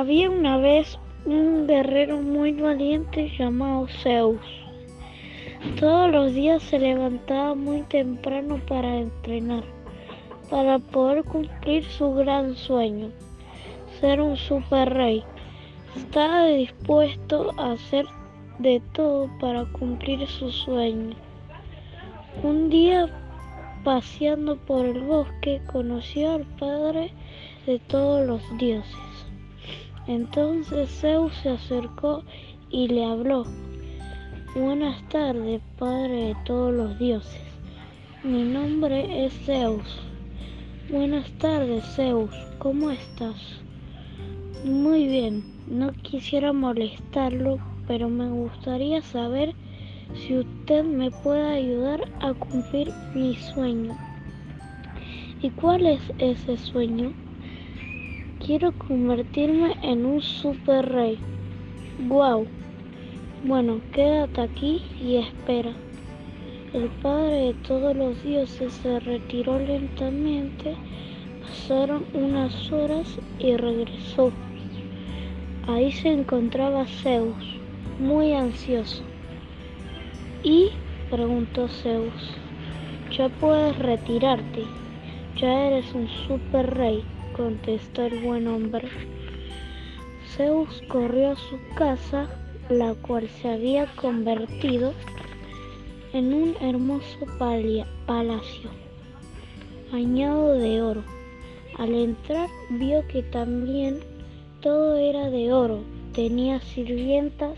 Había una vez un guerrero muy valiente llamado Zeus. Todos los días se levantaba muy temprano para entrenar, para poder cumplir su gran sueño, ser un super rey. Estaba dispuesto a hacer de todo para cumplir su sueño. Un día, paseando por el bosque, conoció al padre de todos los dioses. Entonces Zeus se acercó y le habló. Buenas tardes, Padre de todos los dioses. Mi nombre es Zeus. Buenas tardes, Zeus. ¿Cómo estás? Muy bien. No quisiera molestarlo, pero me gustaría saber si usted me puede ayudar a cumplir mi sueño. ¿Y cuál es ese sueño? Quiero convertirme en un super rey. ¡Guau! Bueno, quédate aquí y espera. El padre de todos los dioses se retiró lentamente. Pasaron unas horas y regresó. Ahí se encontraba Zeus, muy ansioso. ¿Y? preguntó Zeus. Ya puedes retirarte. Ya eres un super rey contestó el buen hombre. Zeus corrió a su casa, la cual se había convertido en un hermoso palacio, bañado de oro. Al entrar vio que también todo era de oro. Tenía sirvientas,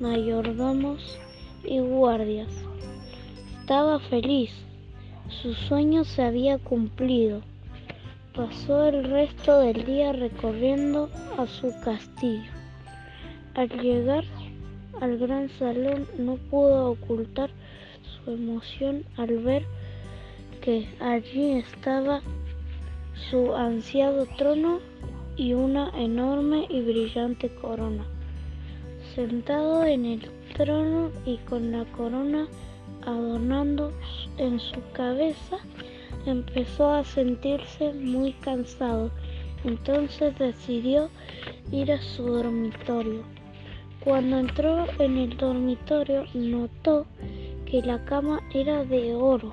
mayordomos y guardias. Estaba feliz. Su sueño se había cumplido. Pasó el resto del día recorriendo a su castillo. Al llegar al gran salón no pudo ocultar su emoción al ver que allí estaba su ansiado trono y una enorme y brillante corona. Sentado en el trono y con la corona adornando en su cabeza, empezó a sentirse muy cansado. Entonces decidió ir a su dormitorio. Cuando entró en el dormitorio notó que la cama era de oro,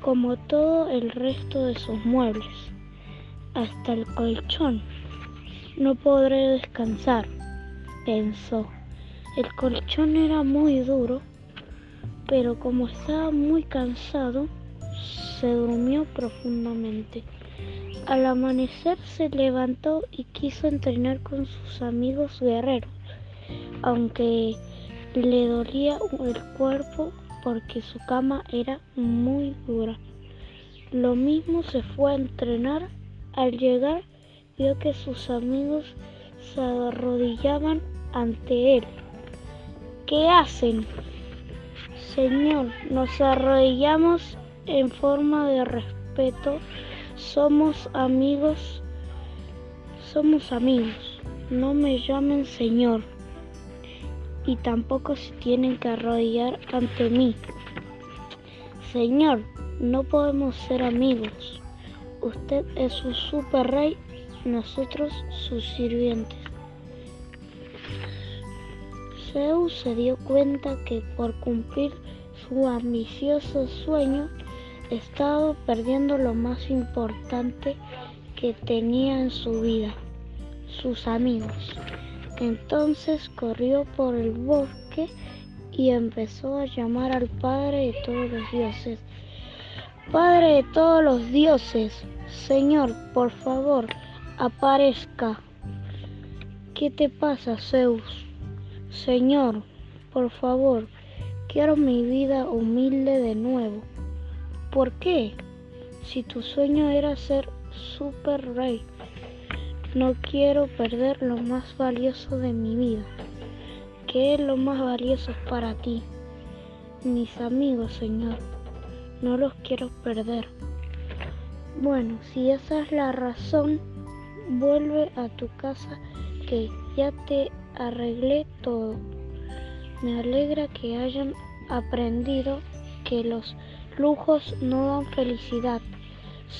como todo el resto de sus muebles, hasta el colchón. No podré descansar, pensó. El colchón era muy duro, pero como estaba muy cansado, se durmió profundamente. Al amanecer se levantó y quiso entrenar con sus amigos guerreros, aunque le dolía el cuerpo porque su cama era muy dura. Lo mismo se fue a entrenar. Al llegar vio que sus amigos se arrodillaban ante él. ¿Qué hacen? Señor, nos arrodillamos en forma de respeto. Somos amigos, somos amigos. No me llamen Señor y tampoco se tienen que arrodillar ante mí. Señor, no podemos ser amigos. Usted es un super rey, nosotros sus sirvientes. Zeus se dio cuenta que por cumplir su ambicioso sueño estaba perdiendo lo más importante que tenía en su vida, sus amigos. Entonces corrió por el bosque y empezó a llamar al Padre de todos los dioses. Padre de todos los dioses, Señor, por favor, aparezca. ¿Qué te pasa, Zeus? Señor, por favor, quiero mi vida humilde de nuevo. ¿Por qué? Si tu sueño era ser super rey, no quiero perder lo más valioso de mi vida. ¿Qué es lo más valioso para ti? Mis amigos, Señor. No los quiero perder. Bueno, si esa es la razón, vuelve a tu casa que ya te arreglé todo. Me alegra que hayan aprendido que los Lujos no dan felicidad,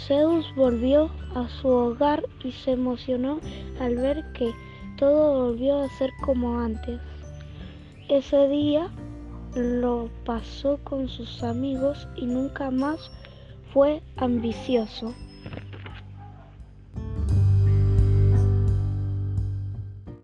Zeus volvió a su hogar y se emocionó al ver que todo volvió a ser como antes. Ese día lo pasó con sus amigos y nunca más fue ambicioso.